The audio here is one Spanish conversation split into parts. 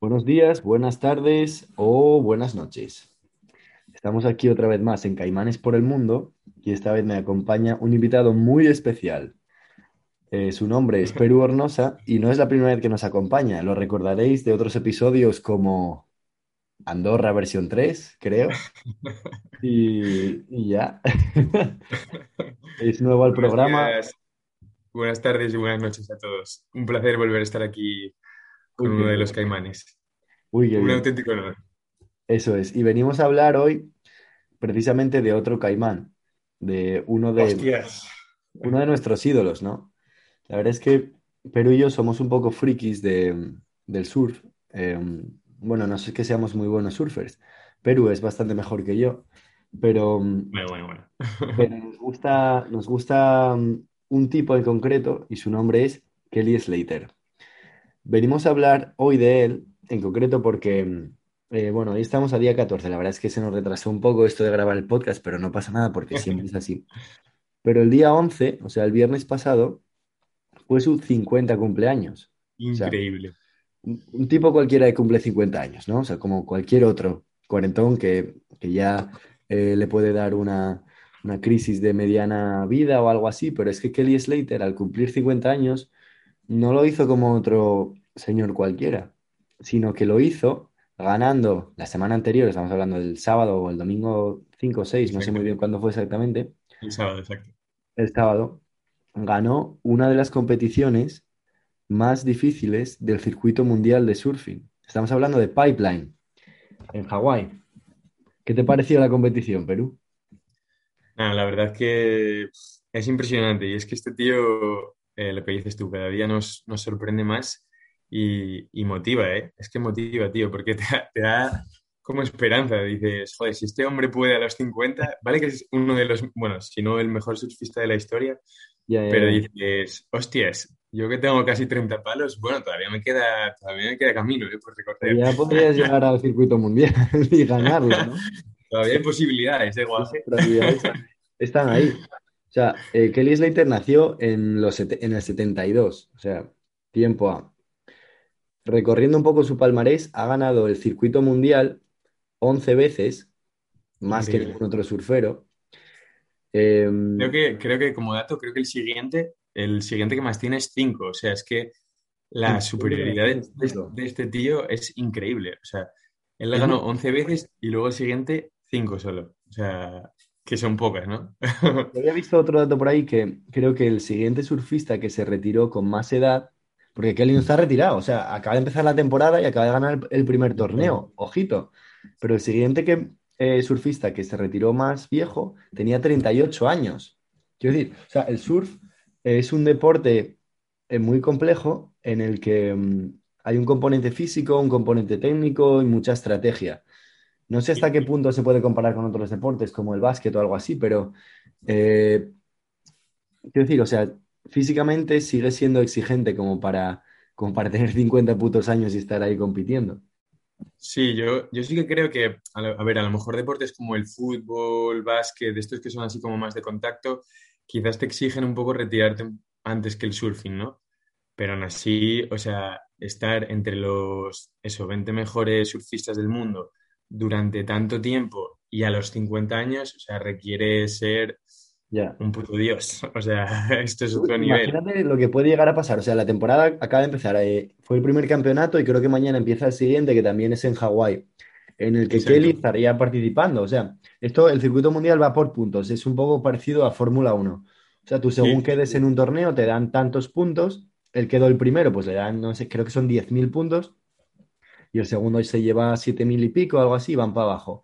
Buenos días, buenas tardes o buenas noches. Estamos aquí otra vez más en Caimanes por el Mundo y esta vez me acompaña un invitado muy especial. Eh, su nombre es Perú Hornosa y no es la primera vez que nos acompaña. Lo recordaréis de otros episodios como Andorra versión 3, creo. Y, y ya. Es nuevo al programa. buenas tardes y buenas noches a todos. Un placer volver a estar aquí con uno de los caimanes. Uy, Un bien. auténtico honor. Eso es. Y venimos a hablar hoy precisamente de otro caimán, de uno de, Hostias. uno de nuestros ídolos, ¿no? La verdad es que Perú y yo somos un poco frikis de, del surf. Eh, bueno, no sé que seamos muy buenos surfers. Perú es bastante mejor que yo, pero, Bueno, bueno, bueno. pero nos gusta, nos gusta mm, un tipo en concreto y su nombre es Kelly Slater. Venimos a hablar hoy de él en concreto porque, mm, eh, bueno, hoy estamos a día 14. La verdad es que se nos retrasó un poco esto de grabar el podcast, pero no pasa nada porque siempre es así. Pero el día 11, o sea, el viernes pasado, fue su 50 cumpleaños. O sea, Increíble. un, un tipo cualquiera que cumple 50 años, ¿no? O sea, como cualquier otro cuarentón que, que ya eh, le puede dar una, una crisis de mediana vida o algo así, pero es que Kelly Slater al cumplir 50 años no lo hizo como otro señor cualquiera, sino que lo hizo ganando la semana anterior, estamos hablando del sábado o el domingo 5 o 6, no sé muy bien cuándo fue exactamente, El sábado, exacto. el sábado, ganó una de las competiciones más difíciles del circuito mundial de surfing. Estamos hablando de Pipeline, en Hawái. ¿Qué te pareció la competición, Perú? La verdad que es impresionante. Y es que este tío, eh, lo que dices tú, cada día nos, nos sorprende más y, y motiva, ¿eh? Es que motiva, tío, porque te da, te da como esperanza. Dices, joder, si este hombre puede a los 50, vale que es uno de los, bueno, si no el mejor surfista de la historia, pero dices, hostias, yo que tengo casi 30 palos, bueno, todavía me queda, todavía me queda camino, ¿eh? por recorrer. Ya podrías llegar al circuito mundial y ganarlo, ¿no? Todavía hay posibilidades, de guaje. están ahí. O sea, eh, Kelly Slater nació en, los, en el 72, o sea, tiempo A. Recorriendo un poco su palmarés, ha ganado el circuito mundial 11 veces, más que ningún otro surfero. Eh, Creo que, creo que como dato, creo que el siguiente, el siguiente que más tiene es 5. O sea, es que la superioridad de, de- de este tío es increíble. O sea, él la ganó muy- 11 veces y luego el siguiente 5 solo. O sea, que son pocas, ¿no? Yo había visto otro dato por ahí que creo que el siguiente surfista que se retiró con más edad, porque Kelly no está retirado, o sea, acaba de empezar la temporada y acaba de ganar el, el primer torneo, ojito. Pero el siguiente que, eh, surfista que se retiró más viejo tenía 38 años. Quiero decir, o sea, el surf es un deporte eh, muy complejo en el que mm, hay un componente físico, un componente técnico y mucha estrategia. No sé hasta qué punto se puede comparar con otros deportes como el básquet o algo así, pero eh, quiero decir, o sea, físicamente sigue siendo exigente como para, como para tener 50 putos años y estar ahí compitiendo. Sí, yo, yo sí que creo que, a, ver, a lo mejor deportes como el fútbol, básquet, estos que son así como más de contacto, quizás te exigen un poco retirarte antes que el surfing, ¿no? Pero aún así, o sea, estar entre los, eso, 20 mejores surfistas del mundo durante tanto tiempo y a los 50 años, o sea, requiere ser Ya. un puto dios. O sea, esto es otro nivel. Imagínate lo que puede llegar a pasar. O sea, la temporada acaba de empezar. eh, fue el primer campeonato y creo que mañana empieza el siguiente, que también es en Hawái, en el que Exacto. Kelly estaría participando. O sea, esto, el circuito mundial va por puntos. Es un poco parecido a Fórmula 1. O sea, tú según Sí. quedes en un torneo te dan tantos puntos. El quedó el primero, pues le dan, no sé, creo que son 10.000 puntos. Y el segundo se lleva 7.000 y pico, algo así, van para abajo.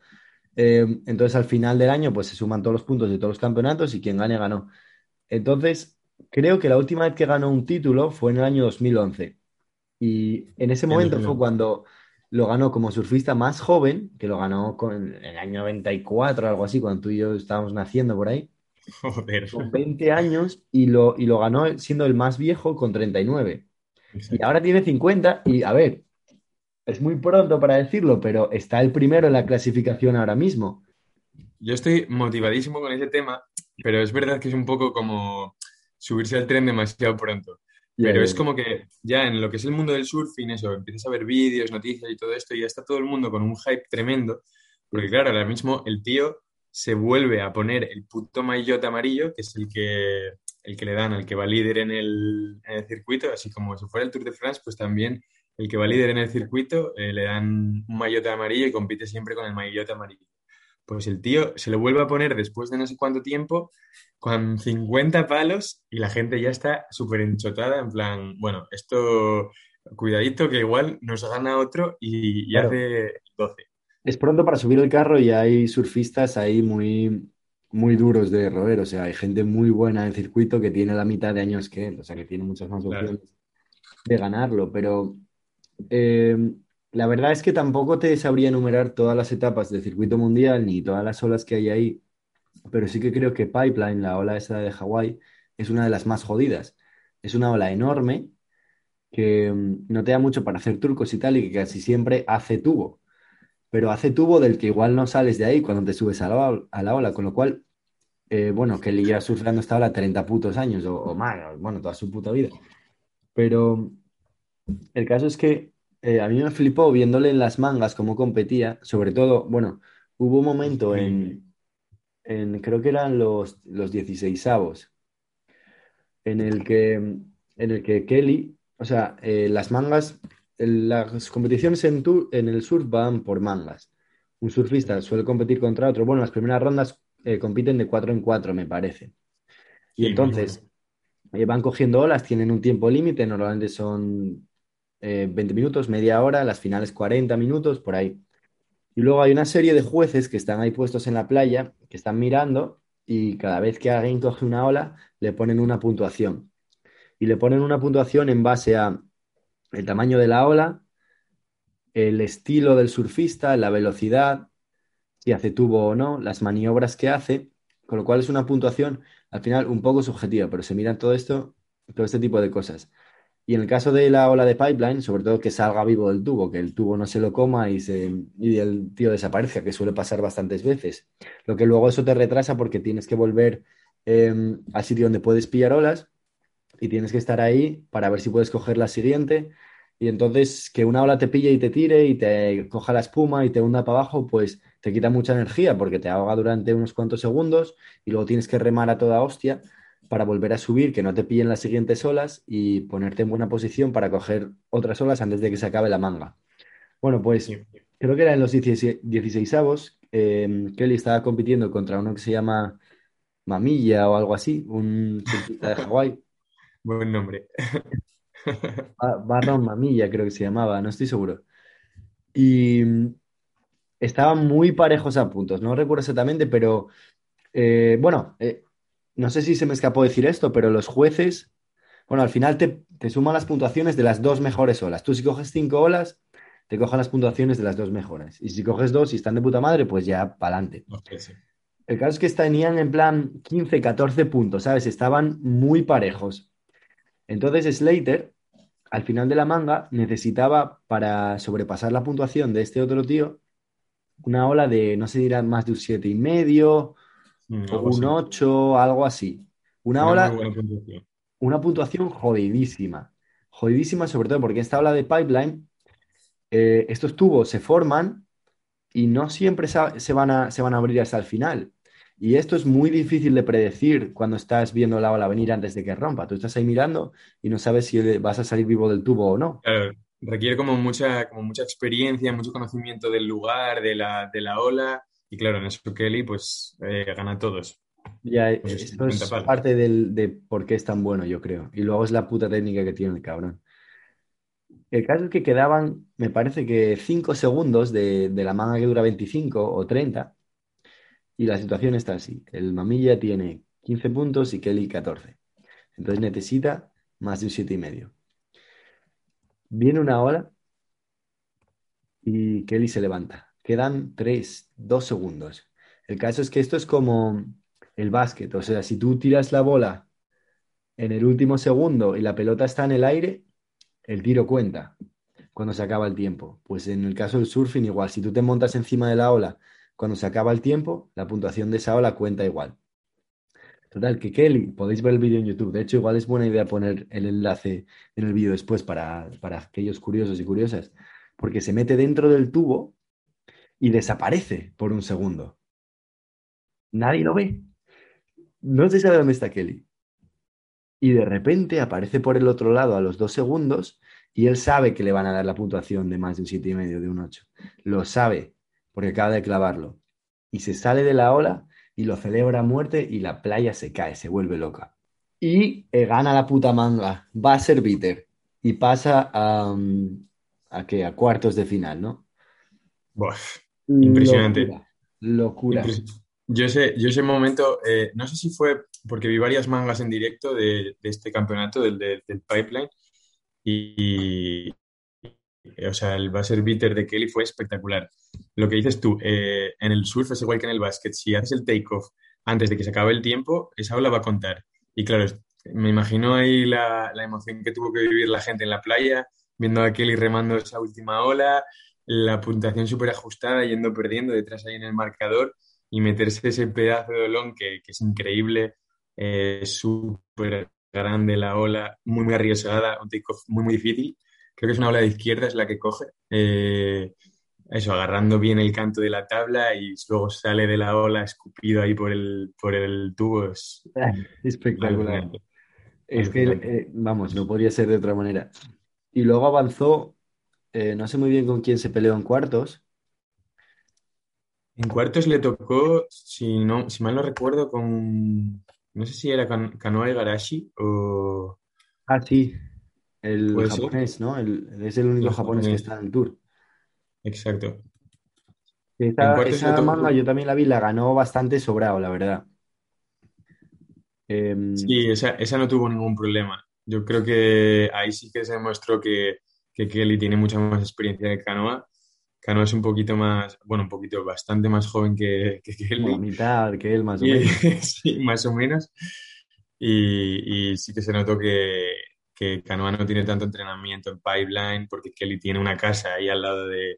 Eh, entonces al final del año pues se suman todos los puntos de todos los campeonatos y quien gane ganó. Entonces creo que la última vez que ganó un título fue en el año 2011 y en ese En momento fue 2011. cuando lo ganó como surfista más joven, que lo ganó con, en el año 94 algo así, cuando tú y yo estábamos naciendo por ahí, Joder. con 20 años y lo, y lo ganó siendo el más viejo con 39. Y ahora tiene 50 y a ver, es muy pronto para decirlo, pero está el primero en la clasificación ahora mismo. Yo estoy motivadísimo con ese tema, pero es verdad que es un poco como subirse al tren demasiado pronto. Pero es como que ya en lo que es el mundo del surfing, eso, empiezas a ver vídeos, noticias y todo esto, y ya está todo el mundo con un hype tremendo. Porque claro, ahora mismo el tío se vuelve a poner el puto maillot amarillo, que es el que, el que le dan al que va líder en el, en el circuito, así como si fuera el Tour de France, pues también el que va líder en el circuito eh, le dan un maillot amarillo y compite siempre con el maillot amarillo. Pues el tío se lo vuelve a poner después de no sé cuánto tiempo, con 50 palos, y la gente ya está súper enchotada, en plan, bueno, esto, cuidadito, que igual nos gana otro y, y hace 12. Es pronto para subir el carro y hay surfistas ahí muy, muy duros de roer, o sea, hay gente muy buena en circuito que tiene la mitad de años que él, o sea, que tiene muchas más opciones de ganarlo, pero eh, la verdad es que tampoco te sabría enumerar todas las etapas del circuito mundial ni todas las olas que hay ahí, pero sí que creo que Pipeline, la ola esa de Hawái, es una de las más jodidas. Es una ola enorme que mm, no te da mucho para hacer turcos y tal y que casi siempre hace tubo, pero hace tubo del que igual no sales de ahí cuando te subes a la, a la ola, con lo cual, eh, bueno, que lleva surfeando esta ola 30 putos años o, o más, bueno, toda su puta vida. Pero el caso es que eh, a mí me flipó viéndole en las mangas cómo competía, sobre todo, bueno, hubo un momento en, en creo que eran los, los 16avos, en el que, en el que Kelly, o sea, eh, las mangas, el- las competiciones en, en el surf van por mangas. Un surfista suele competir contra otro. Bueno, las primeras rondas eh, compiten de cuatro en cuatro, me parece. Y Sí, entonces eh, van cogiendo olas, tienen un tiempo límite, normalmente son eh, 20 minutos, media hora, las finales 40 minutos, por ahí. Y luego hay una serie de jueces que están ahí puestos en la playa, que están mirando y cada vez que alguien coge una ola, le ponen una puntuación. Y le ponen una puntuación en base a el tamaño de la ola, el estilo del surfista, la velocidad, si hace tubo o no, las maniobras que hace, con lo cual es una puntuación al final un poco subjetiva, pero se miran todo esto, todo este tipo de cosas. Y en el caso de la ola de pipeline, sobre todo que salga vivo del tubo, que el tubo no se lo coma y, se, y el tío desaparezca, que suele pasar bastantes veces. Lo que luego eso te retrasa porque tienes que volver eh, al sitio donde puedes pillar olas y tienes que estar ahí para ver si puedes coger la siguiente. Y entonces que una ola te pille y te tire y te coja la espuma y te hunda para abajo, pues te quita mucha energía porque te ahoga durante unos cuantos segundos y luego tienes que remar a toda hostia para volver a subir, que no te pillen las siguientes olas y ponerte en buena posición para coger otras olas antes de que se acabe la manga. Bueno, pues creo que era en los 16 avos, eh, Kelly estaba compitiendo contra uno que se llama Mamilla o algo así, un surfista de Hawái. Buen nombre. Ba- Barron Mamilla creo que se llamaba, no estoy seguro. Y mm, estaban muy parejos a puntos, no recuerdo exactamente, pero eh, bueno, eh, no sé si se me escapó decir esto, pero los jueces, bueno, al final te, te suman las puntuaciones de las dos mejores olas. Tú si coges cinco olas, te cojan las puntuaciones de las dos mejores. Y si coges dos y están de puta madre, pues ya para adelante. Sí. El caso es que tenían en plan 15, 14 puntos, ¿sabes? Estaban muy parejos. Entonces Slater, al final de la manga, necesitaba para sobrepasar la puntuación de este otro tío una ola de, no sé, dirá más de un siete y medio Mm, o un así. 8, algo así. Una puntuación. una puntuación jodidísima. Jodidísima sobre todo porque esta ola de pipeline, eh, estos tubos se forman y no siempre se van a, se van a abrir hasta el final. Y esto es muy difícil de predecir cuando estás viendo la ola venir antes de que rompa. Tú estás ahí mirando y no sabes si vas a salir vivo del tubo o no. Claro, requiere como mucha, como mucha experiencia, mucho conocimiento del lugar, de la, de la ola. Y claro, en eso Kelly pues eh, gana a todos. Ya, eh, Pues esto es 50 palos. parte del, de por qué es tan bueno, yo creo. Y luego es la puta técnica que tiene el cabrón. El caso es que quedaban, me parece que 5 segundos de, de la manga que dura 25 o 30. Y la situación está así. El Mamilla tiene 15 puntos y Kelly 14. Entonces necesita más de un siete y medio. Viene una ola y Kelly se levanta. Quedan 3, 2 segundos. El caso es que esto es como el básquet. O sea, si tú tiras la bola en el último segundo y la pelota está en el aire, el tiro cuenta cuando se acaba el tiempo. Pues en el caso del surfing, igual. Si tú te montas encima de la ola cuando se acaba el tiempo, la puntuación de esa ola cuenta igual. Total, que Kelly, podéis ver el vídeo en YouTube. De hecho, igual es buena idea poner el enlace en el vídeo después para, para aquellos curiosos y curiosas, porque se mete dentro del tubo y desaparece por un segundo. Nadie lo ve. No se sabe dónde está Kelly. Y de repente aparece por el otro lado a los dos segundos y él sabe que le van a dar la puntuación de más de un siete y medio, de un 8. Lo sabe, porque acaba de clavarlo. Y se sale de la ola y lo celebra a muerte y la playa se cae, se vuelve loca. Y eh, gana la puta manga, va a ser bitter y pasa a, mm, a, ¿qué? a cuartos de final, ¿no? Impresionante. Locura. locura. Yo sé, yo ese momento, eh, no sé si fue porque vi varias mangas en directo de, de este campeonato, del, del, del Pipeline, y, o sea, el buzzer beater de Kelly fue espectacular. Lo que dices tú, eh, en el surf es igual que en el básquet. Si haces el take-off antes de que se acabe el tiempo, esa ola va a contar. Y claro, me imagino ahí la, la emoción que tuvo que vivir la gente en la playa, viendo a Kelly remando esa última ola, la puntuación súper ajustada, yendo perdiendo detrás ahí en el marcador y meterse ese pedazo de olón que, que es increíble, eh, súper grande la ola, muy, muy arriesgada, un take-off muy, muy difícil. Creo que es una ola de izquierda, es la que coge. Eh, eso, agarrando bien el canto de la tabla y luego sale de la ola escupido ahí por el, por el tubo. Es espectacular. Es que, eh, vamos, no podía ser de otra manera. Y luego avanzó, eh, no sé muy bien con quién se peleó en cuartos. En cuartos le tocó, si, no, si mal no recuerdo, con, no sé si era Kan Kanoa Igarashi o... Ah, sí, el japonés, ¿no? El, es el único el japonés, japonés, que está en el tour. Exacto. Esa, esa manga yo también la vi, la ganó bastante sobrado, la verdad. Eh, sí, esa, esa, no tuvo ningún problema. Yo creo que ahí sí que se demostró que, que Kelly tiene mucha más experiencia de canoa. Canoa es un poquito más, bueno, un poquito, bastante más joven que, que Kelly. La mitad que él, más o menos. sí, más o menos. Y, y sí que se notó que, que Canoa no tiene tanto entrenamiento en pipeline porque Kelly tiene una casa ahí al lado de,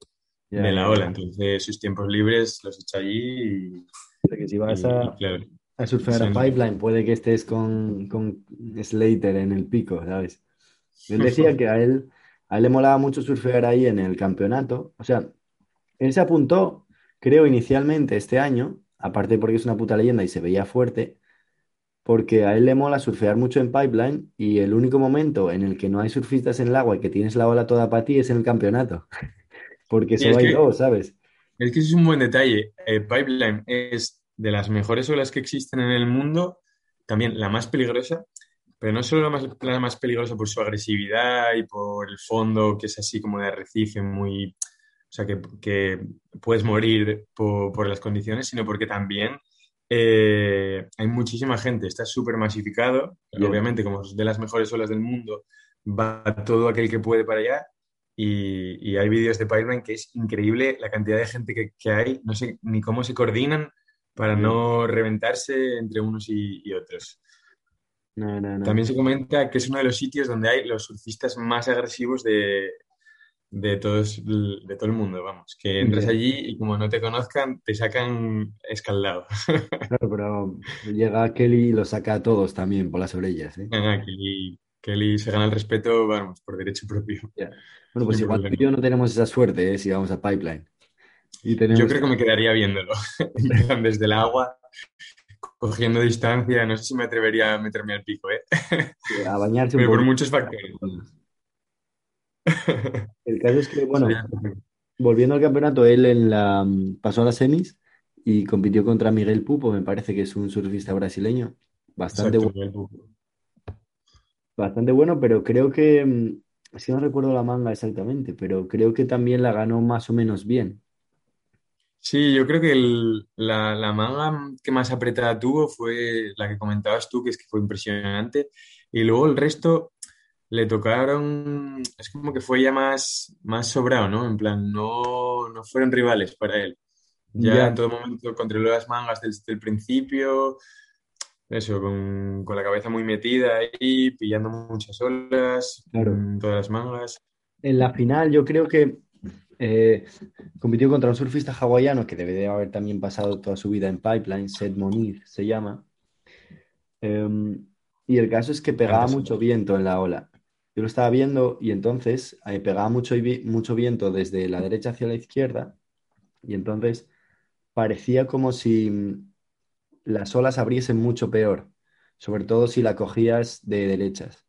yeah, de la ola. Entonces, sus tiempos libres los echa allí y. O sea, que si vas y, a, claro, a surfear a pipeline, puede que estés con, con, Slater en el pico, ¿sabes? Él decía que a él, a él le molaba mucho surfear ahí en el campeonato. O sea, él se apuntó, creo, inicialmente este año, aparte porque es una puta leyenda y se veía fuerte, porque a él le mola surfear mucho en pipeline y el único momento en el que no hay surfistas en el agua y que tienes la ola toda para ti es en el campeonato. porque sí, solo hay que, dos, ¿sabes? Es que es un buen detalle. El pipeline es de las mejores olas que existen en el mundo, también la más peligrosa, pero no solo la más, la más peligrosa por su agresividad y por el fondo, que es así como de arrecife, muy. O sea, que, que puedes morir por, por las condiciones, sino porque también eh, hay muchísima gente, está súper masificado. Yeah. Obviamente, como es de las mejores olas del mundo, va todo aquel que puede para allá. Y, y hay vídeos de Pipeline que es increíble la cantidad de gente que, que, hay. No sé ni cómo se coordinan para yeah. no reventarse entre unos y, y otros. No, no, no. También se comenta que es uno de los sitios donde hay los surfistas más agresivos de, de, todos, de todo el mundo, vamos. Que entras allí y como no te conozcan, te sacan escaldado. Claro, pero llega Kelly y lo saca a todos también por las orejas. ¿eh? Ah, Kelly, Kelly, se gana el respeto, vamos, por derecho propio. Yeah. Bueno, pues igual tú y yo no tenemos esa suerte ¿eh? si vamos a Pipeline. Y tenemos... Yo creo que me quedaría viéndolo. Desde el agua, cogiendo distancia, no sé si me atrevería a meterme al pico, ¿eh? Sí, a bañarse Pero por muchos factores. El caso es que, bueno, volviendo al campeonato, él en la, pasó a las semis y compitió contra Miguel Pupo, me parece que es un surfista brasileño. Bastante Exacto, bueno. Bastante bueno, pero creo que, si no recuerdo la manga exactamente, pero creo que también la ganó más o menos bien. Sí, yo creo que el, la, la, manga que más apretada tuvo fue la que comentabas tú, que es que fue impresionante. Y luego el resto, le tocaron, es como que fue ya más, más sobrado, ¿no? En plan, no, no fueron rivales para él. Ya, ya. en todo momento controló las mangas desde el principio, eso, con, con, la cabeza muy metida ahí, pillando muchas olas, claro. todas las mangas. En la final yo creo que eh, compitió contra un surfista hawaiano que debe de haber también pasado toda su vida en pipeline, Seth Monir se llama, Em, y el caso es que pegaba Antes. mucho viento en la ola. Yo lo estaba viendo y entonces eh, pegaba mucho, mucho viento desde la derecha hacia la izquierda y entonces parecía como si mm, las olas abriesen mucho peor, sobre todo si la cogías de derechas.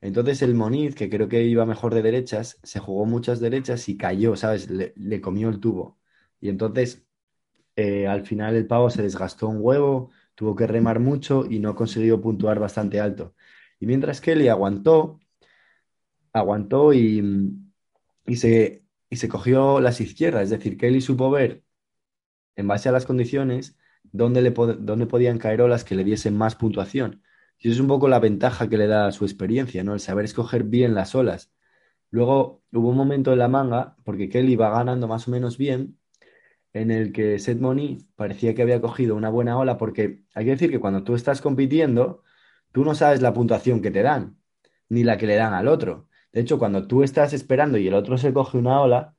Entonces el Moniz, que creo que iba mejor de derechas, se jugó muchas derechas y cayó, ¿sabes? Le, le comió el tubo. Y entonces eh, al final el pavo se desgastó un huevo, tuvo que remar mucho y no consiguió puntuar bastante alto. Y mientras Kelly aguantó, aguantó y, y se, y se cogió las izquierdas, es decir, Kelly supo ver, en base a las condiciones, dónde, le dónde podían caer olas que le diesen más puntuación. Y es un poco la ventaja que le da su experiencia, ¿no? El saber escoger bien las olas. Luego hubo un momento en la manga, porque Kelly va ganando más o menos bien, en el que Seth Moniz parecía que había cogido una buena ola, porque hay que decir que cuando tú estás compitiendo, tú no sabes la puntuación que te dan, ni la que le dan al otro. De hecho, cuando tú estás esperando y el otro se coge una ola,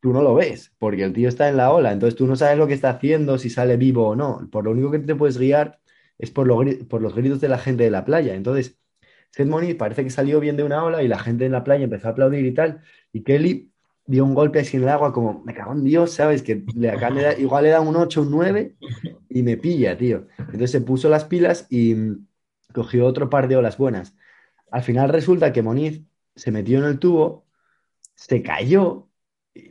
tú no lo ves, porque el tío está en la ola, entonces tú no sabes lo que está haciendo, si sale vivo o no. Por lo único que te puedes guiar es por, por los gritos de la gente de la playa. Entonces, Seth Moniz parece que salió bien de una ola y la gente en la playa empezó a aplaudir y tal, y Kelly dio un golpe así en el agua como, me cago en Dios, ¿sabes? Que le dar- igual le da un 8 un 9 y me pilla, tío. Entonces se puso las pilas y mm, cogió otro par de olas buenas. Al final resulta que Moniz se metió en el tubo, se cayó,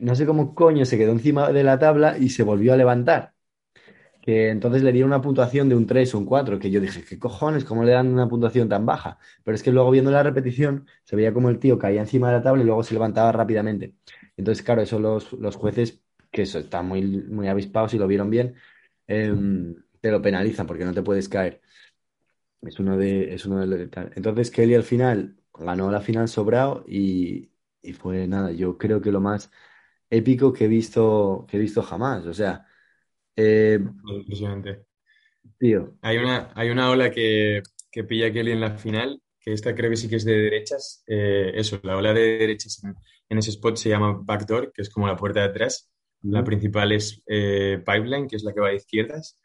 no sé cómo coño, se quedó encima de la tabla y se volvió a levantar. Entonces le dieron una puntuación de un 3 o un 4 que yo dije, ¿qué cojones? ¿Cómo le dan una puntuación tan baja? Pero es que luego viendo la repetición se veía como el tío caía encima de la tabla y luego se levantaba rápidamente. Entonces, claro, eso los, los jueces, que eso, están muy, muy avispados y lo vieron bien, em, te lo penalizan porque no te puedes caer. Es uno de, es uno de tal. Entonces Kelly al final ganó la final sobrado y, y fue nada, yo creo que lo más épico que he visto, que he visto jamás. O sea, eh, Impresionante. tío, Hay una, hay una ola que, que pilla a Kelly en la final, que esta creo que sí que es de derechas. Eh, eso, la ola de derechas en, en ese spot se llama backdoor, que es como la puerta de atrás. La principal es eh, pipeline, que es la que va de izquierdas.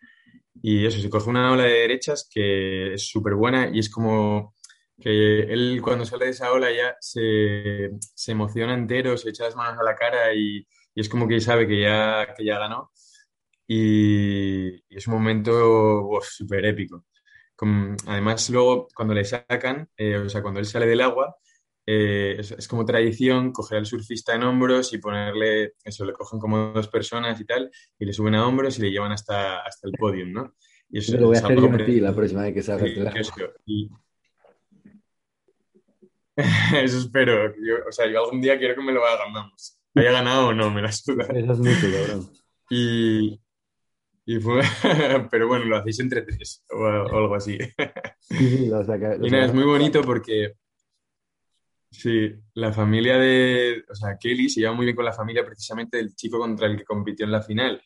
Y eso, se coge una ola de derechas que es súper buena y es como que él cuando sale de esa ola ya se, se emociona entero, se echa las manos a la cara y, y es como que sabe que ya, que ya ganó. Y, y es un momento súper épico. Además, luego cuando le sacan, eh, o sea, cuando él sale del agua, eh, es, es como tradición coger al surfista en hombros y ponerle, eso, le cogen como dos personas y tal, y le suben a hombros y le llevan hasta, hasta el podium, ¿no? Y eso lo voy a hacer yo a ti la próxima vez que agua. precioso. Y eso espero. Yo- o sea, yo algún día quiero que me lo hagan, vamos. Haya ganado o no, me la suda. Eso es mucho, cabrón. Y, y fue, pero bueno, lo hacéis entre tres o, o algo así. Sí, sí, lo saca, lo Y nada, es muy bonito porque Sí, la familia de, o sea, Kelly se lleva muy bien con la familia precisamente del chico contra el que compitió en la final,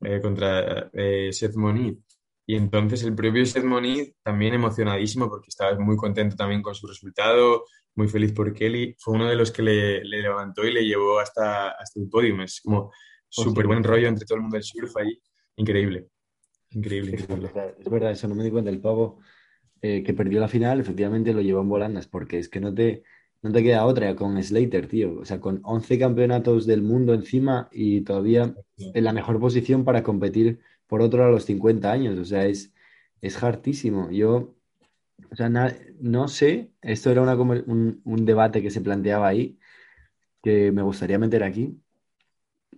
eh, contra eh, Seth Moniz. Y entonces el propio Seth Moniz también emocionadísimo porque estaba muy contento también con su resultado, muy feliz por Kelly. Fue uno de los que le, le levantó y le llevó hasta, hasta el podio. Es como súper buen rollo entre todo el mundo del surf ahí. Increíble, increíble, es verdad, es verdad, eso no me di cuenta. El pavo eh, que perdió la final, efectivamente lo llevó en volandas, porque es que no te, no te queda otra con Slater, tío. O sea, con 11 campeonatos del mundo encima y todavía en la mejor posición para competir por otro a los 50 años. O sea, es, es hartísimo. Yo, o sea, na- no sé, esto era una un, un debate que se planteaba ahí, que me gustaría meter aquí,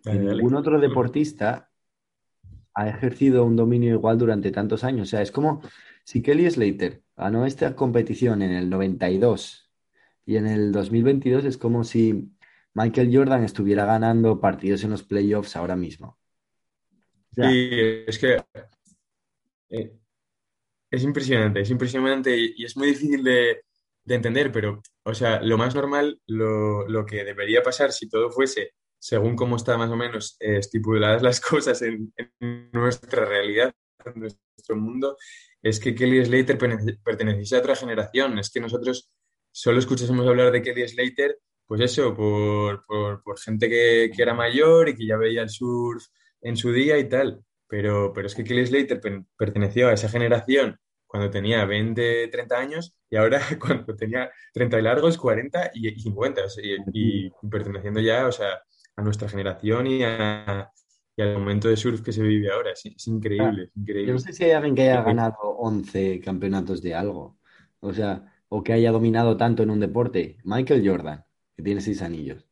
Dale, dale. ningún otro deportista ha ejercido un dominio igual durante tantos años. O sea, es como si Kelly Slater ganó esta competición en el 92 y en el 2022 es como si Michael Jordan estuviera ganando partidos en los playoffs ahora mismo. Sí, es que eh, Es impresionante, es impresionante y, y es muy difícil de, de entender, pero, o sea, lo más normal, lo, lo que debería pasar si todo fuese según cómo están más o menos eh, estipuladas las cosas en, nuestra realidad, en nuestro mundo, es que Kelly Slater perteneciese a otra generación. Es que nosotros solo escuchásemos hablar de Kelly Slater, pues eso, por, por, por gente que, que era mayor y que ya veía el surf en su día y tal. Pero, pero es que Kelly Slater per- perteneció a esa generación cuando tenía 20, 30 años y ahora cuando tenía 30 y largos, 40 y, 50, y, perteneciendo ya, o sea, a nuestra generación y, al momento de surf que se vive ahora. Es, increíble, increíble. Yo no sé si hay alguien que haya ganado 11 campeonatos de algo, o sea, o que haya dominado tanto en un deporte. Michael Jordan, que tiene seis anillos.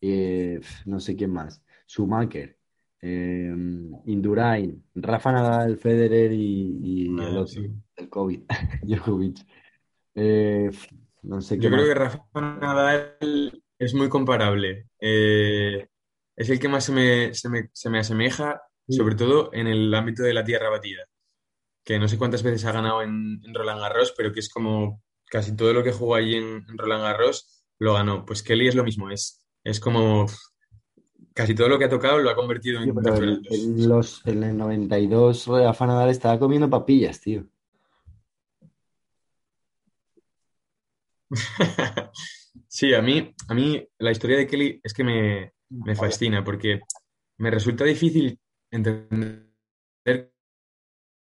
Eh, no sé quién más. Schumacher, eh, Indurain, Rafa Nadal, Federer y, ah, el COVID, Djokovic. Eh, no sé Yo creo que Rafa Nadal es muy comparable. Eh, es el que más se me, se me, se me asemeja, sobre todo en el ámbito de la tierra batida. Que no sé cuántas veces ha ganado en, Roland Garros, pero que es como casi todo lo que jugó allí en, en Roland Garros lo ganó. Pues Kelly es lo mismo, es es como casi todo lo que ha tocado lo ha convertido en, en, los, en el 92 Rafa Nadal estaba comiendo papillas, tío. sí, a mí, a mí la historia de Kelly es que me, fascina porque me resulta difícil entender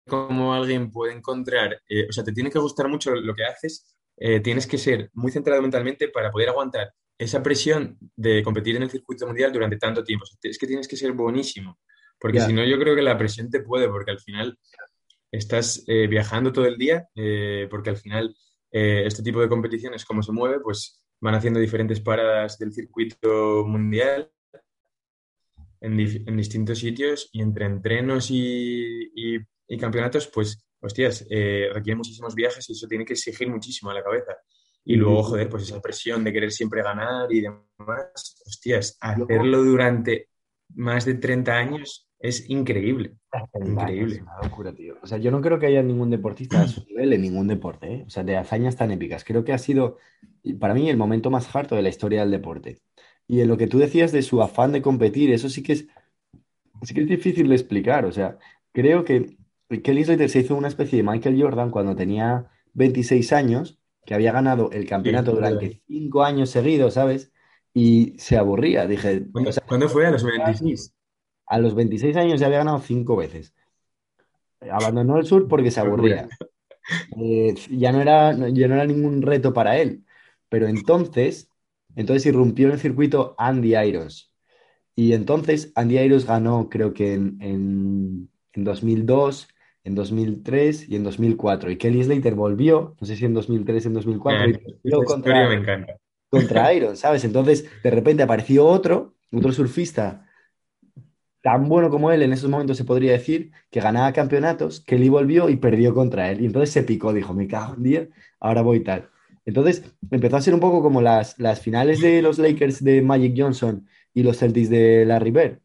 cómo alguien puede encontrar, eh, o sea, te tiene que gustar mucho lo que haces, eh, tienes que ser muy centrado mentalmente para poder aguantar esa presión de competir en el circuito mundial durante tanto tiempo. Es que tienes que ser buenísimo, porque si no yo creo que la presión te puede, porque al final estás eh, viajando todo el día, porque al final este tipo de competiciones, como se mueve, pues van haciendo diferentes paradas del circuito mundial en, distintos sitios y entre entrenos y, y campeonatos, pues, hostias, requiere muchísimos viajes y eso tiene que exigir muchísimo a la cabeza. Y luego, joder, pues esa presión de querer siempre ganar y demás, hostias, hacerlo durante más de 30 años es increíble. Increíble. Es una locura, tío. O sea, yo no creo que haya ningún deportista a su nivel en ningún deporte, ¿eh? O sea, de hazañas tan épicas. Creo que ha sido, para mí, el momento más harto de la historia del deporte. Y en lo que tú decías de su afán de competir, eso sí que es, sí que es difícil de explicar. O sea, creo que Kelly Slater se hizo una especie de Michael Jordan cuando tenía 26 años que había ganado el campeonato durante cinco años seguidos, ¿sabes? Y se aburría. Dije, ¿cuándo, fue? ¿A los 26? A los 26 años ya había ganado cinco veces. Abandonó el sur porque se aburría. Eh, ya, no era, ya no era ningún reto para él. Pero entonces, entonces irrumpió en el circuito Andy Irons. Y entonces Andy Irons ganó, creo que en, en, en 2002 en 2003 y en 2004. Y Kelly Slater volvió, no sé si en 2003, en 2004, y contra, me encanta. Contra Iron, ¿sabes? Entonces, de repente apareció otro, otro surfista tan bueno como él, en esos momentos se podría decir, que ganaba campeonatos, Kelly volvió y perdió contra él. Y entonces se picó, dijo, me cago en día, ahora voy tal. Entonces empezó a ser un poco como las, las finales de los Lakers de Magic Johnson y los Celtics de Larry Bird.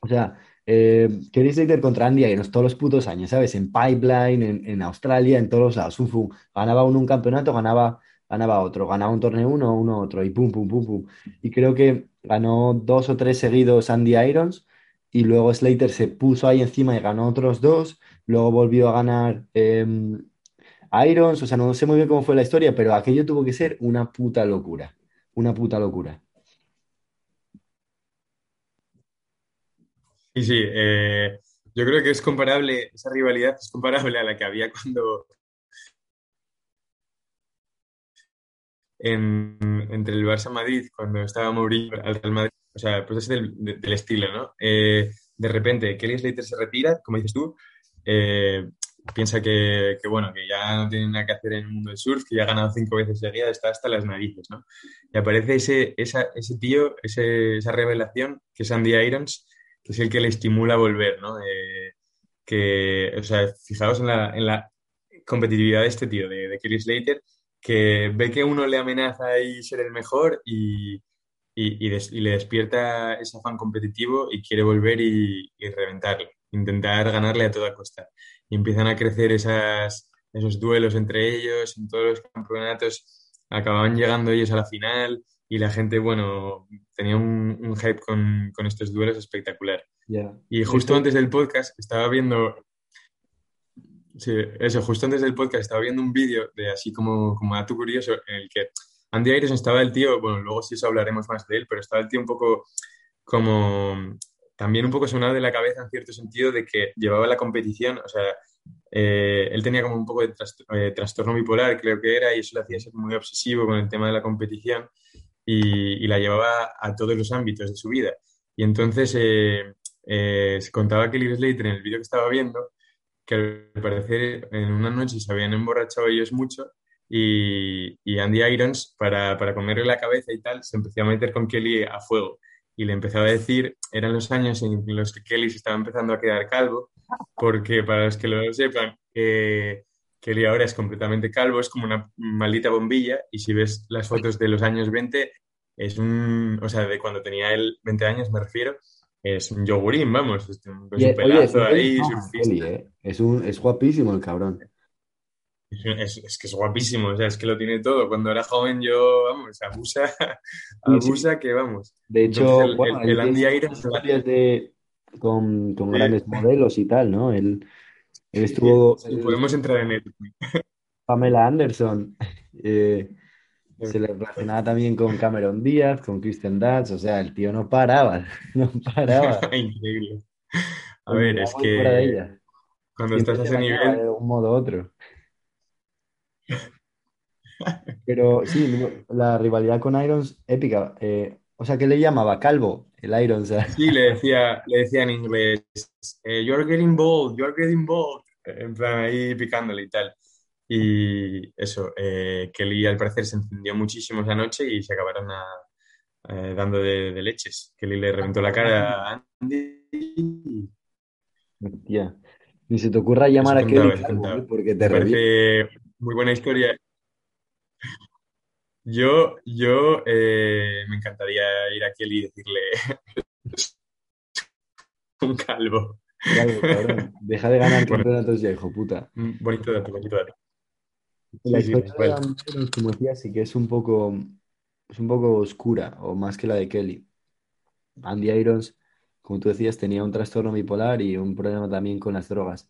O sea, eh, Kerry Slater contra Andy Irons todos los putos años, ¿sabes? En Pipeline, en, Australia, en todos los lados. Ganaba uno un campeonato, ganaba, ganaba otro. Ganaba un torneo uno, uno otro. Y pum, pum, pum, pum. Y creo que ganó dos o tres seguidos Andy Irons. Y luego Slater se puso ahí encima y ganó otros dos. Luego volvió a ganar em, Irons. O sea, no sé muy bien cómo fue la historia, pero aquello tuvo que ser una puta locura. Una puta locura. Sí, sí, eh, yo creo que es comparable, esa rivalidad es comparable a la que había cuando entre el Barça Madrid, cuando estaba Mourinho al Real Madrid, o sea, pues es del, estilo, ¿no? Eh, de repente, Kelly Slater se retira, como dices tú, eh, piensa que, bueno, que ya no tiene nada que hacer en el mundo del surf, que ya ha ganado cinco veces seguidas, está hasta las narices, ¿no? Y aparece ese, ese tío, esa revelación, que es Andy Irons, que es el que le estimula a volver, ¿no? que, o sea, fijaos en la, en la competitividad de este tío, de, de Kelly Slater, que ve que uno le amenaza y ser el mejor y, y, le despierta ese afán competitivo y quiere volver y, reventarle, intentar ganarle a toda costa. Y empiezan a crecer esas, esos duelos entre ellos, en todos los campeonatos acababan llegando ellos a la final y la gente, bueno, tenía un, hype con, estos duelos espectacular. Y justo antes del podcast estaba viendo, sí, eso, justo antes del podcast estaba viendo un vídeo de así como, como dato curioso en el que Andy Ayres estaba el tío, bueno, luego sí eso hablaremos más de él, pero estaba el tío un poco como también un poco sonado de la cabeza en cierto sentido de que llevaba la competición, o sea, eh, él tenía como un poco de eh, trastorno bipolar, creo que era, y eso le hacía ser muy obsesivo con el tema de la competición y, la llevaba a todos los ámbitos de su vida. Y entonces eh, se contaba que Liv Slater en el vídeo que estaba viendo, que al parecer en una noche se habían emborrachado ellos mucho y, y Andy Irons, para, para comerle la cabeza y tal, se empezó a meter con Kelly a fuego. Y le empezaba a decir, eran los años en los que Kelly se estaba empezando a quedar calvo, porque para los que lo sepan, eh, Kelly ahora es completamente calvo, es como una maldita bombilla, y si ves las fotos de los años 20, es un, o sea, de cuando tenía él 20 años me refiero, es un yogurín, vamos, con su pelazo ahí, ¿eh? es, un, es guapísimo el cabrón. Es, que es guapísimo, o sea, es que lo tiene todo. Cuando era joven yo, vamos, abusa, abusa que vamos. De hecho, el, Andy de, con, con grandes modelos y tal, ¿no? Él, estuvo... podemos entrar en él. Pamela Anderson. Eh, se le relacionaba también con Cameron Díaz, con Kristen Dutch, o sea, el tío no paraba, no paraba. Increíble. A ver, es que cuando estás a ese nivel... De un modo u otro. Pero sí, la rivalidad con Irons, épica. Eh, o sea, ¿qué le llamaba? Calvo, el Irons. Sí, le decía, le decía en inglés, eh, you're getting bold, you're getting bold. En plan, ahí picándole y tal. Y eso, eh, Kelly al parecer se encendió muchísimo esa noche y se acabaron dando de, leches. Kelly le reventó la cara a Andy. Ni se te ocurra llamar a Kelly porque te parece muy buena historia. Yo, yo eh, me encantaría ir a Kelly y decirle un calvo. Deja de ganar campeonatos ya, hijo puta. Mm, bonito dato, bonito dato. La historia de como decía, sí que es un poco, es un poco oscura, o más que la de Kelly. Andy Irons, como tú decías, tenía un trastorno bipolar y un problema también con las drogas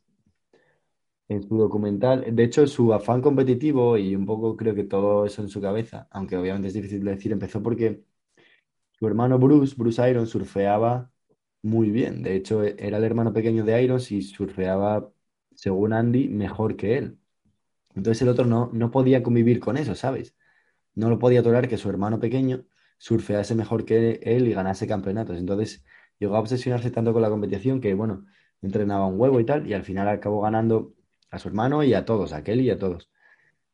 en su documental. De hecho, su afán competitivo y un poco creo que todo eso en su cabeza, aunque obviamente es difícil de decir, empezó porque su hermano Bruce, Bruce Irons, surfeaba muy bien. De hecho, era el hermano pequeño de Irons y surfeaba, según Andy, mejor que él. Entonces el otro no, no podía convivir con eso, ¿sabes? No lo podía tolerar que su hermano pequeño surfease mejor que él y ganase campeonatos. Entonces llegó a obsesionarse tanto con la competición que, bueno, entrenaba un huevo y tal, y al final acabó ganando a su hermano y a todos, a Kelly y a todos.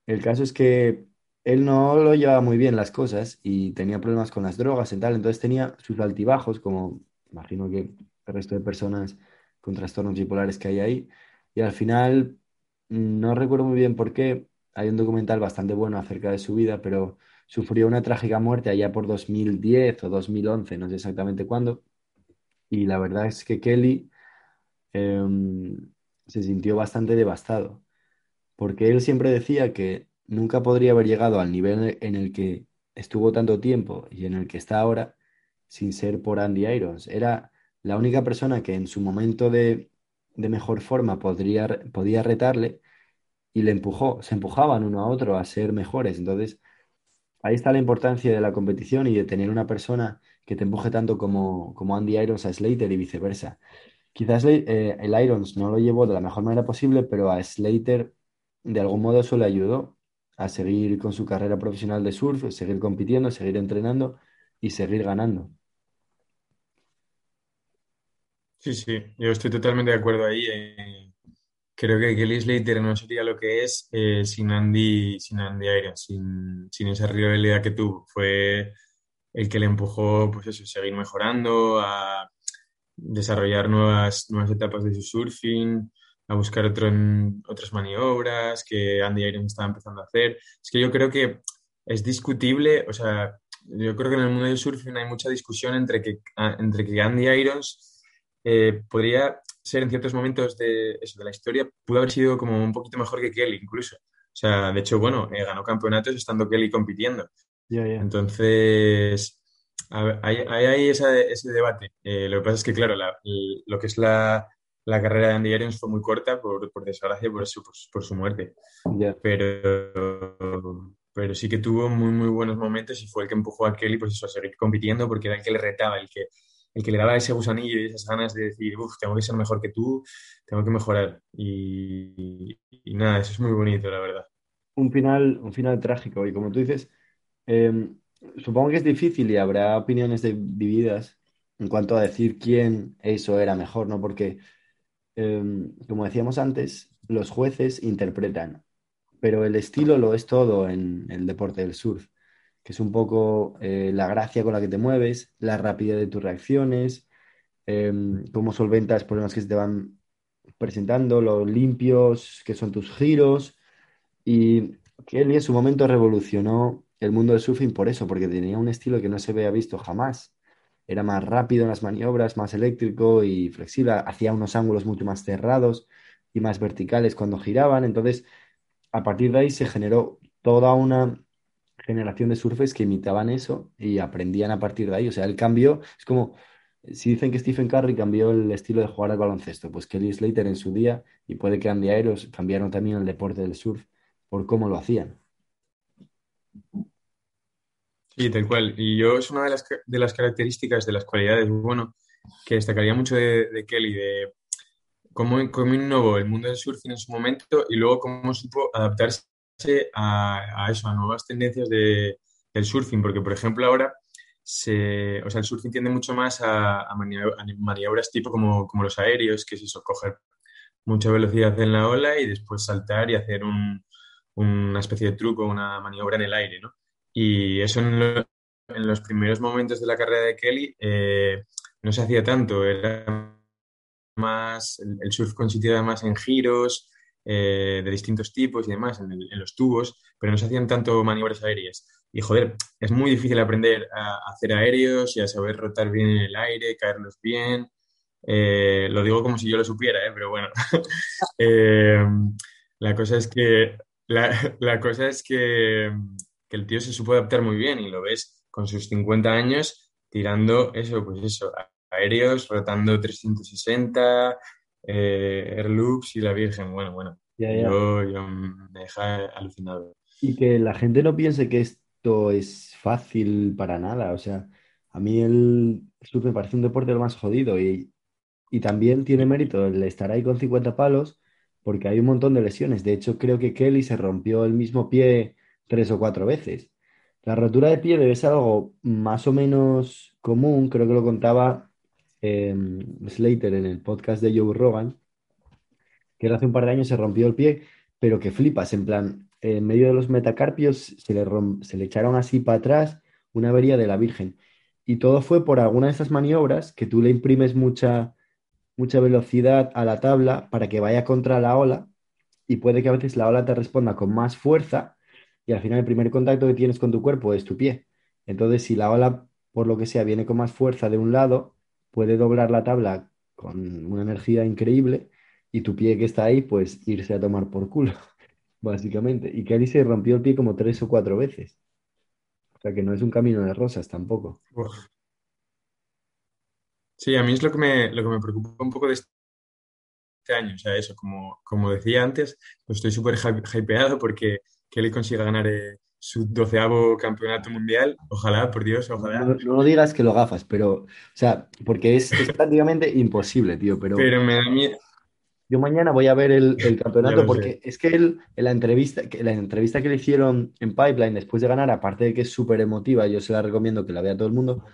El caso es que él no lo llevaba muy bien las cosas y tenía problemas con las drogas y tal, entonces tenía sus altibajos, como imagino que el resto de personas con trastornos bipolares que hay ahí, y al final no recuerdo muy bien por qué, hay un documental bastante bueno acerca de su vida, pero sufrió una trágica muerte allá por 2010 o 2011, no sé exactamente cuándo, y la verdad es que Kelly... Em, se sintió bastante devastado, porque él siempre decía que nunca podría haber llegado al nivel en el que estuvo tanto tiempo y en el que está ahora sin ser por Andy Irons. Era la única persona que en su momento de, mejor forma podría, retarle y le empujó, se empujaban uno a otro a ser mejores. Entonces, ahí está la importancia de la competición y de tener una persona que te empuje tanto como, como Andy Irons a Slater y viceversa. Quizás eh, el Irons no lo llevó de la mejor manera posible, pero a Slater de algún modo eso le ayudó a seguir con su carrera profesional de surf, seguir compitiendo, seguir entrenando y seguir ganando. Sí, sí, yo estoy totalmente de acuerdo ahí. Eh, creo que Kelly Slater no sería lo que es eh, sin Andy, sin Andy Irons, sin, sin esa rivalidad que tuvo. Fue el que le empujó, pues eso, seguir mejorando, a desarrollar nuevas, nuevas etapas de su surfing, a buscar otro, otras maniobras que Andy Irons estaba empezando a hacer. Es que yo creo que es discutible, o sea, yo creo que en el mundo del surfing hay mucha discusión entre que, entre que Andy Irons eh, podría ser en ciertos momentos de, eso, de la historia, pudo haber sido como un poquito mejor que Kelly incluso. O sea, de hecho, bueno, eh, ganó campeonatos estando Kelly compitiendo. Entonces, hay, hay ese debate. Eh, lo que pasa es que, claro, lo que es la, carrera de Andy Irons fue muy corta, por, desgracia, por su, por, su muerte. Pero, pero sí que tuvo muy, muy buenos momentos y fue el que empujó a Kelly pues a seguir compitiendo porque era el que le retaba, el que, el que le daba ese gusanillo y esas ganas de decir, uff, tengo que ser mejor que tú, tengo que mejorar. Y, nada, eso es muy bonito, la verdad. Un final, un final trágico. Y como tú dices, em, supongo que es difícil y habrá opiniones divididas en cuanto a decir quién eso era mejor, ¿no? Porque, em, como decíamos antes, los jueces interpretan, pero el estilo lo es todo en el deporte del surf es un poco eh, la gracia con la que te mueves, la rapidez de tus reacciones, em, cómo solventas problemas que se te van presentando, los limpios que son tus giros. Y Kelly en su momento revolucionó el mundo del surfing por eso, porque tenía un estilo que no se había visto jamás. Era más rápido en las maniobras, más eléctrico y flexible, hacía unos ángulos mucho más cerrados y más verticales cuando giraban. Entonces, a partir de ahí se generó toda una generación de surfers que imitaban eso y aprendían a partir de ahí. O sea, el cambio es como, si dicen que Stephen Curry cambió el estilo de jugar al baloncesto, pues Kelly Slater en su día y puede que Andy Aeros cambiaron también el deporte del surf por cómo lo hacían. Sí, tal cual. Y yo es una de las, de las características, de las cualidades, bueno, que destacaría mucho de, Kelly, de cómo, cómo innovó el mundo del surfing en su momento y luego cómo supo adaptarse a, eso, a nuevas tendencias de, del surfing, porque por ejemplo ahora se, o sea, el surfing tiende mucho más a, maniobras tipo como, como, los aéreos, que es eso, coger mucha velocidad en la ola y después saltar y hacer un, una especie de truco, una maniobra en el aire, ¿no? Y eso en, los primeros momentos de la carrera de Kelly eh, no se hacía tanto, era más, el, el surf consistía más en giros, eh, de distintos tipos y demás en, los tubos, pero no se hacían tanto maniobras aéreas. Y joder, es muy difícil aprender a, hacer aéreos y a saber rotar bien en el aire, caerlos bien. Eh, lo digo como si yo lo supiera, ¿eh? pero bueno. la cosa es que la, cosa es que, que, el tío se supo adaptar muy bien y lo ves con sus 50 años tirando eso, pues eso, aéreos, rotando 360, eh, Airloops y la Virgen. Bueno, bueno, Yo, me deja alucinado. Y que la gente no piense que esto es fácil para nada. O sea, a mí el surf me parece un deporte lo más jodido y, y también tiene mérito el estar ahí con 50 palos porque hay un montón de lesiones. De hecho, creo que Kelly se rompió el mismo pie tres o cuatro veces. La rotura de pie debe ser algo más o menos común, creo que lo contaba Em, Slater en el podcast de Joe Rogan, que hace un par de años se rompió el pie, pero que flipas, en plan, en medio de los metacarpios se le, se le echaron así para atrás una avería de la Virgen. Y todo fue por alguna de esas maniobras que tú le imprimes mucha, mucha velocidad a la tabla para que vaya contra la ola y puede que a veces la ola te responda con más fuerza y al final el primer contacto que tienes con tu cuerpo es tu pie. Entonces, si la ola, por lo que sea, viene con más fuerza de un lado, puede doblar la tabla con una energía increíble y tu pie que está ahí, pues irse a tomar por culo, básicamente. Y Kelly se rompió el pie como tres o cuatro veces. O sea que no es un camino de rosas tampoco. Sí, a mí es lo que me, lo que me preocupa un poco de este año. O sea, eso, como, como decía antes, pues estoy súper hypeado porque Kelly consiga ganar eh, su doceavo campeonato mundial. Ojalá, por Dios, ojalá. No, no, digas que lo gafas, pero, o sea, porque es, prácticamente imposible, tío. Pero, pero me da miedo. Yo mañana voy a ver el, campeonato porque es que él, en la entrevista, que, la entrevista que le hicieron en Pipeline después de ganar, aparte de que es súper emotiva, yo se la recomiendo que la vea todo el mundo.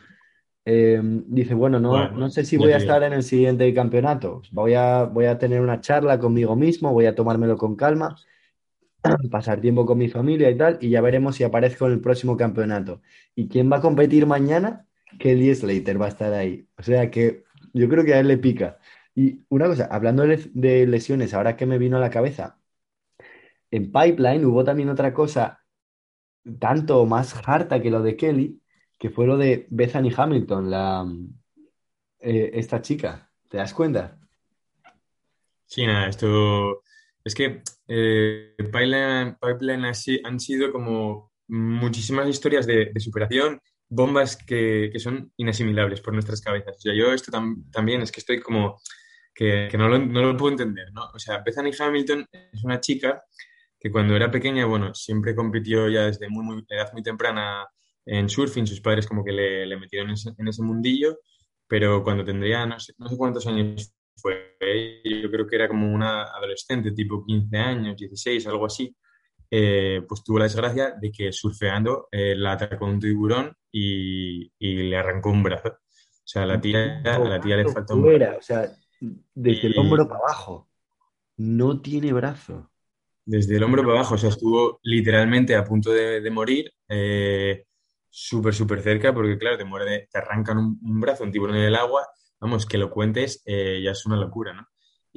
Eh, dice, bueno, no, no sé si voy a estar en el siguiente campeonato. Voy a, voy a tener una charla conmigo mismo, voy a tomármelo con calma pasar tiempo con mi familia y tal, y ya veremos si aparezco en el próximo campeonato. ¿Y quién va a competir mañana? Kelly Slater va a estar ahí. O sea que yo creo que a él le pica. Y una cosa, hablando de lesiones, ahora que me vino a la cabeza, en Pipeline hubo también otra cosa tanto más harta que lo de Kelly, que fue lo de Bethany Hamilton, la, eh, esta chica. ¿Te das cuenta? Sí, nada, esto es que eh, Pipeline, han sido como muchísimas historias de, superación, bombas que, son inasimilables por nuestras cabezas. O sea, yo esto también es que estoy como que, no, lo, puedo entender, ¿no? O sea, Bethany Hamilton es una chica que cuando era pequeña, bueno, siempre compitió ya desde muy, edad muy temprana en surfing, sus padres como que le, metieron en ese, mundillo pero cuando tendría, no sé, no sé cuántos años fue, yo creo que era como una adolescente, tipo 15 años, 16, algo así, eh, pues tuvo la desgracia de que surfeando eh, la atacó un tiburón y, y, le arrancó un brazo. O sea, a la tía, a la tía le faltó un brazo. O sea, desde el hombro para abajo. No tiene brazo. Desde el hombro para abajo, o sea, estuvo literalmente a punto de, de morir, eh, súper, súper cerca, porque claro, te muerde, te arrancan un, un, brazo, un tiburón en el agua, vamos, que lo cuentes, eh, ya es una locura, ¿no?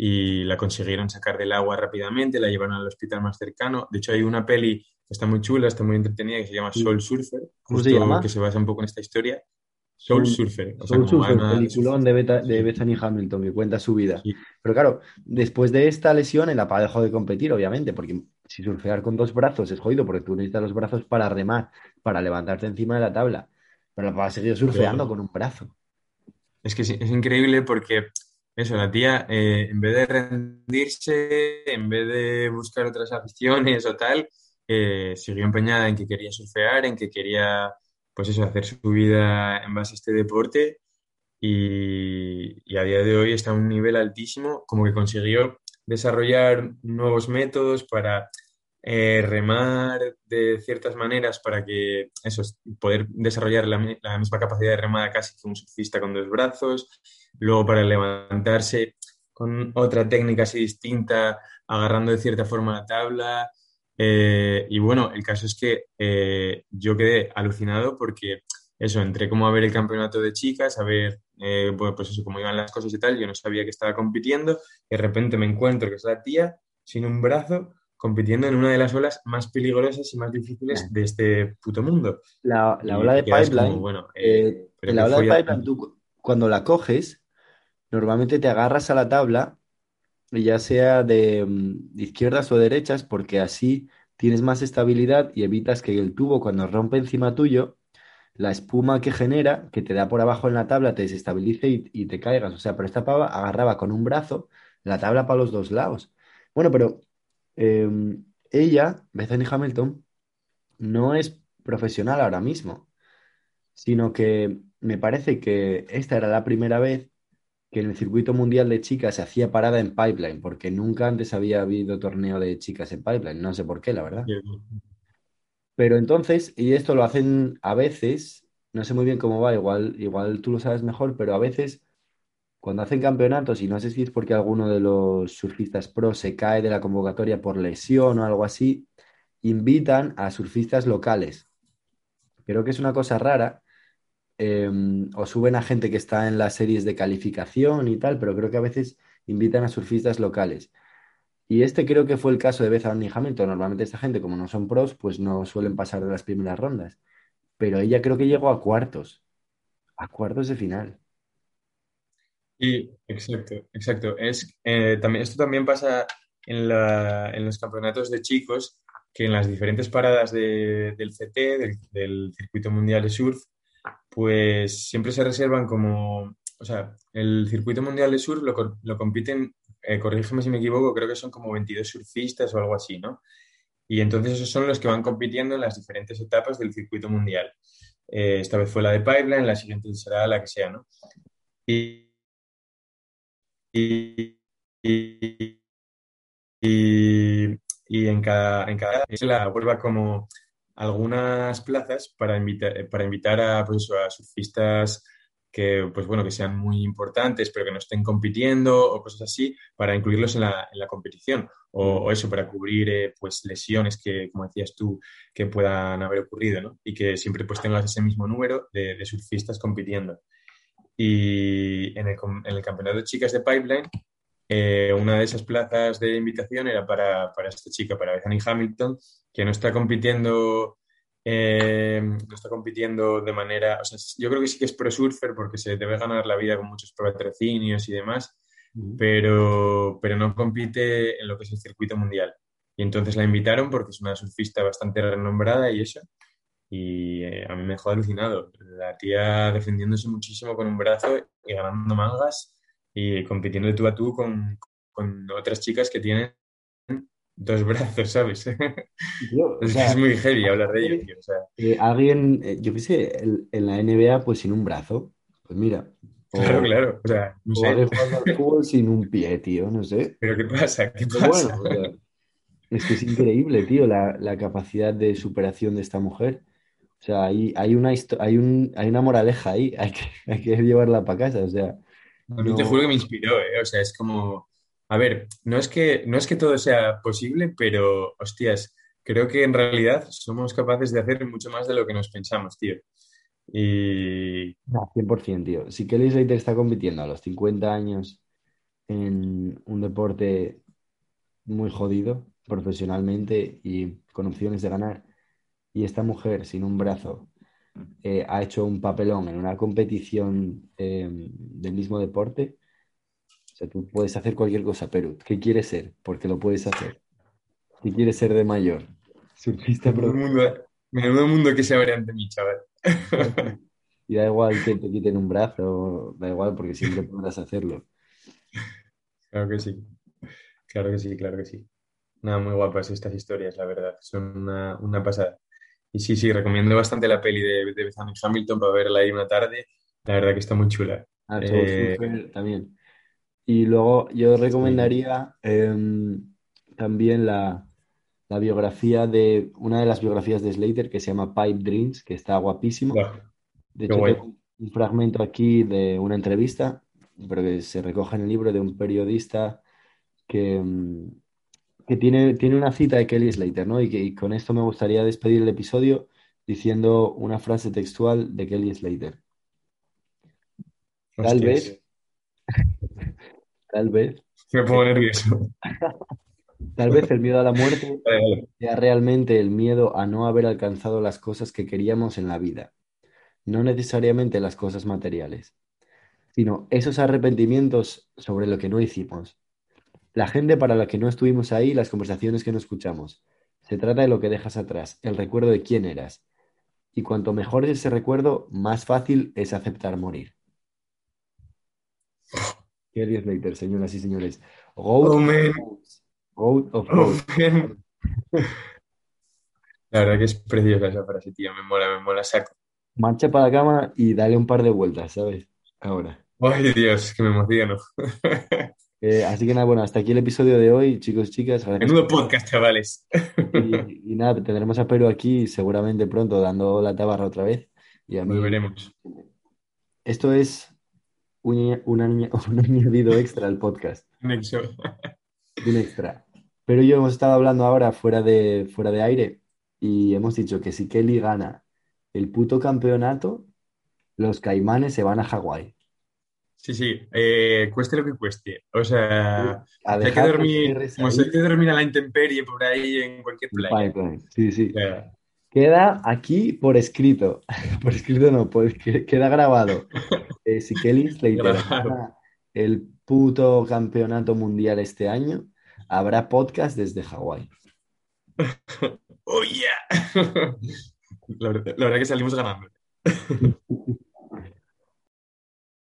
y la consiguieron sacar del agua rápidamente, la llevaron al hospital más cercano. De hecho, hay una peli que está muy chula, está muy entretenida, que se llama Soul Surfer, ¿Cómo se llama? que se basa un poco en esta historia. Soul Surfer. O sea, Soul Surfer, peliculón de, Beta, de Bethany Hamilton, que cuenta su vida. Sí. Pero claro, después de esta lesión, el APA dejó de competir, obviamente, porque si surfear con dos brazos es jodido, porque tú necesitas los brazos para remar, para levantarte encima de la tabla. Pero la APA ha seguido surfeando con un brazo. Es que es, increíble porque eso, la tía, eh, en vez de rendirse, en vez de buscar otras aficiones o tal, eh, siguió empeñada en que quería surfear, en que quería, pues eso, hacer su vida en base a este deporte y, y a día de hoy está a un nivel altísimo, como que consiguió desarrollar nuevos métodos para eh, remar de ciertas maneras para que eso, poder desarrollar la, misma capacidad de remada casi que un surfista con dos brazos, luego para levantarse con otra técnica así distinta, agarrando de cierta forma la tabla. Eh, y bueno, el caso es que eh, yo quedé alucinado porque eso, entré como a ver el campeonato de chicas, a ver, eh, bueno, pues eso, cómo iban las cosas y tal, yo no sabía que estaba compitiendo, y de repente me encuentro que es la tía sin un brazo compitiendo en una de las olas más peligrosas y más difíciles de este puto mundo. La, la ola de pipeline, como, bueno, eh, eh, la ola de pipeline, tú cuando la coges, normalmente te agarras a la tabla, ya sea de, mm, de, izquierdas o derechas, porque así tienes más estabilidad y evitas que el tubo cuando rompe encima tuyo, la espuma que genera, que te da por abajo en la tabla, te desestabilice y, y te caigas. O sea, pero esta pava agarraba con un brazo la tabla para los dos lados. Bueno, pero eh, ella, Bethany Hamilton, no es profesional ahora mismo, sino que me parece que esta era la primera vez que en el circuito mundial de chicas se hacía parada en pipeline, porque nunca antes había habido torneo de chicas en pipeline, no sé por qué, la verdad. Pero entonces, y esto lo hacen a veces, no sé muy bien cómo va, igual, igual tú lo sabes mejor, pero a veces cuando hacen campeonatos, y no sé si es porque alguno de los surfistas pro se cae de la convocatoria por lesión o algo así, invitan a surfistas locales. Creo que es una cosa rara. Eh, o suben a gente que está en las series de calificación y tal, pero creo que a veces invitan a surfistas locales. Y este creo que fue el caso de Bethany Hamilton. Normalmente esta gente, como no son pros, pues no suelen pasar de las primeras rondas. Pero ella creo que llegó a cuartos, a cuartos de final. Sí, exacto, exacto. Es, eh, también, esto también pasa en, la, en, los campeonatos de chicos, que en las diferentes paradas de, del CT, del, del, Circuito Mundial de Surf, pues siempre se reservan como, o sea, el Circuito Mundial de Surf lo, lo compiten, eh, corrígeme si me equivoco, creo que son como 22 surfistas o algo así, ¿no? Y entonces esos son los que van compitiendo en las diferentes etapas del Circuito Mundial. Eh, esta vez fue la de Pipeline, la siguiente será la que sea, ¿no? Y, y, y, y, en cada, en cada es la vuelva como algunas plazas para invitar, para invitar a, pues a surfistas que, pues bueno, que sean muy importantes, pero que no estén compitiendo o cosas así, para incluirlos en la, en la competición. O, eso, para cubrir eh, pues lesiones que, como decías tú, que puedan haber ocurrido, ¿no? Y que siempre pues tengas ese mismo número de surfistas compitiendo. Y en el, en el campeonato de chicas de Pipeline, eh, una de esas plazas de invitación era para, para esta chica, para Bethany Hamilton, que no está compitiendo, eh, no está compitiendo de manera, o sea, yo creo que sí que es pro surfer porque se debe ganar la vida con muchos patrocinios y demás, pero, pero no compite en lo que es el circuito mundial. Y entonces la invitaron porque es una surfista bastante renombrada y eso y eh, a mí me dejó alucinado. La tía defendiéndose muchísimo con un brazo y ganando mangas y compitiendo de tú a tú con, con otras chicas que tienen dos brazos, ¿sabes? Yo, o sea, es muy heavy hablar de ello. O sea. eh, alguien, eh, yo qué sé, en, en la NBA, pues sin un brazo, pues mira, Claro, claro. O sea, no O sé. al fútbol sin un pie, tío, no sé. ¿Pero qué pasa? ¿Qué Pero pasa? bueno, o sea, es que es increíble, tío, la, la capacidad de superación de esta mujer. O sea, hay, hay una, hay un, hay una moraleja ahí, hay que, hay que llevarla para casa. O sea, A mí te juro que me inspiró, ¿eh? O sea, es como, a ver, no es que, no es que todo sea posible, pero, hostias, creo que en realidad somos capaces de hacer mucho más de lo que nos pensamos, tío. Y No, 100%, tío. Si Kelly Slater está compitiendo a los 50 años en un deporte muy jodido profesionalmente y con opciones de ganar, y esta mujer sin un brazo eh, ha hecho un papelón en una competición eh, del mismo deporte, o sea, tú puedes hacer cualquier cosa, pero ¿qué quieres ser? Porque lo puedes hacer. ¿Qué quieres ser de mayor? Surfista pro. mundo, menudo mundo que se abre ante mí, chaval. Y da igual que te quiten un brazo, da igual porque siempre podrás hacerlo. Claro que sí, claro que sí, claro que sí. Nada, muy guapas estas historias, la verdad. Son una, una pasada. Y sí, sí, recomiendo bastante la peli de, de Bethany Hamilton para verla ahí una tarde. La verdad que está muy chula. Ah, Eh, también. Y luego yo recomendaría em, también la, la biografía de una de las biografías de Slater que se llama Pipe Dreams, que está guapísimo. guau, De qué hecho, guay. tengo un fragmento aquí de una entrevista, pero que se recoge en el libro de un periodista que, mm, que tiene, tiene una cita de Kelly Slater, ¿no? Y, que, y con esto me gustaría despedir el episodio diciendo una frase textual de Kelly Slater. Tal vez, tal vez, me pongo nervioso. tal vez el miedo a la muerte sea realmente el miedo a no haber alcanzado las cosas que queríamos en la vida, no necesariamente las cosas materiales, sino esos arrepentimientos sobre lo que no hicimos, la gente para la que no estuvimos ahí, las conversaciones que no escuchamos. Se trata de lo que dejas atrás, el recuerdo de quién eras. Y cuanto mejor es ese recuerdo, más fácil es aceptar morir. Kelly Slater, señoras y señores. Goat Oh, man. Goat of Oh, man. La verdad que es preciosa esa frase, tío. Me mola, me mola saco. Marcha para la cama y dale un par de vueltas, ¿sabes? Ahora. Ay, Dios, que me emociono. Eh, así que nada, bueno, hasta aquí el episodio de hoy, chicos, chicas. Menudo podcast, chavales. Y, y nada, tendremos a Pedro aquí seguramente pronto dando la tabarra otra vez. Y a mí, Volveremos. esto es un, un un añadido extra al podcast, Nexo. un extra. Pero yo hemos estado hablando ahora fuera de, fuera de aire y hemos dicho que si Kelly gana el puto campeonato, los caimanes se van a Hawái. Sí, sí, eh, cueste lo que cueste. O sea, A hay que dormir, como si hay que dormir a la intemperie por ahí en cualquier playa. Sí, sí. Queda aquí por escrito. Por escrito no, pues que- queda grabado. Eh, si Kelly Grabado. gana el puto campeonato mundial este año, habrá podcast desde Hawái. ¡Oh, yeah! La verdad, la verdad que salimos ganando.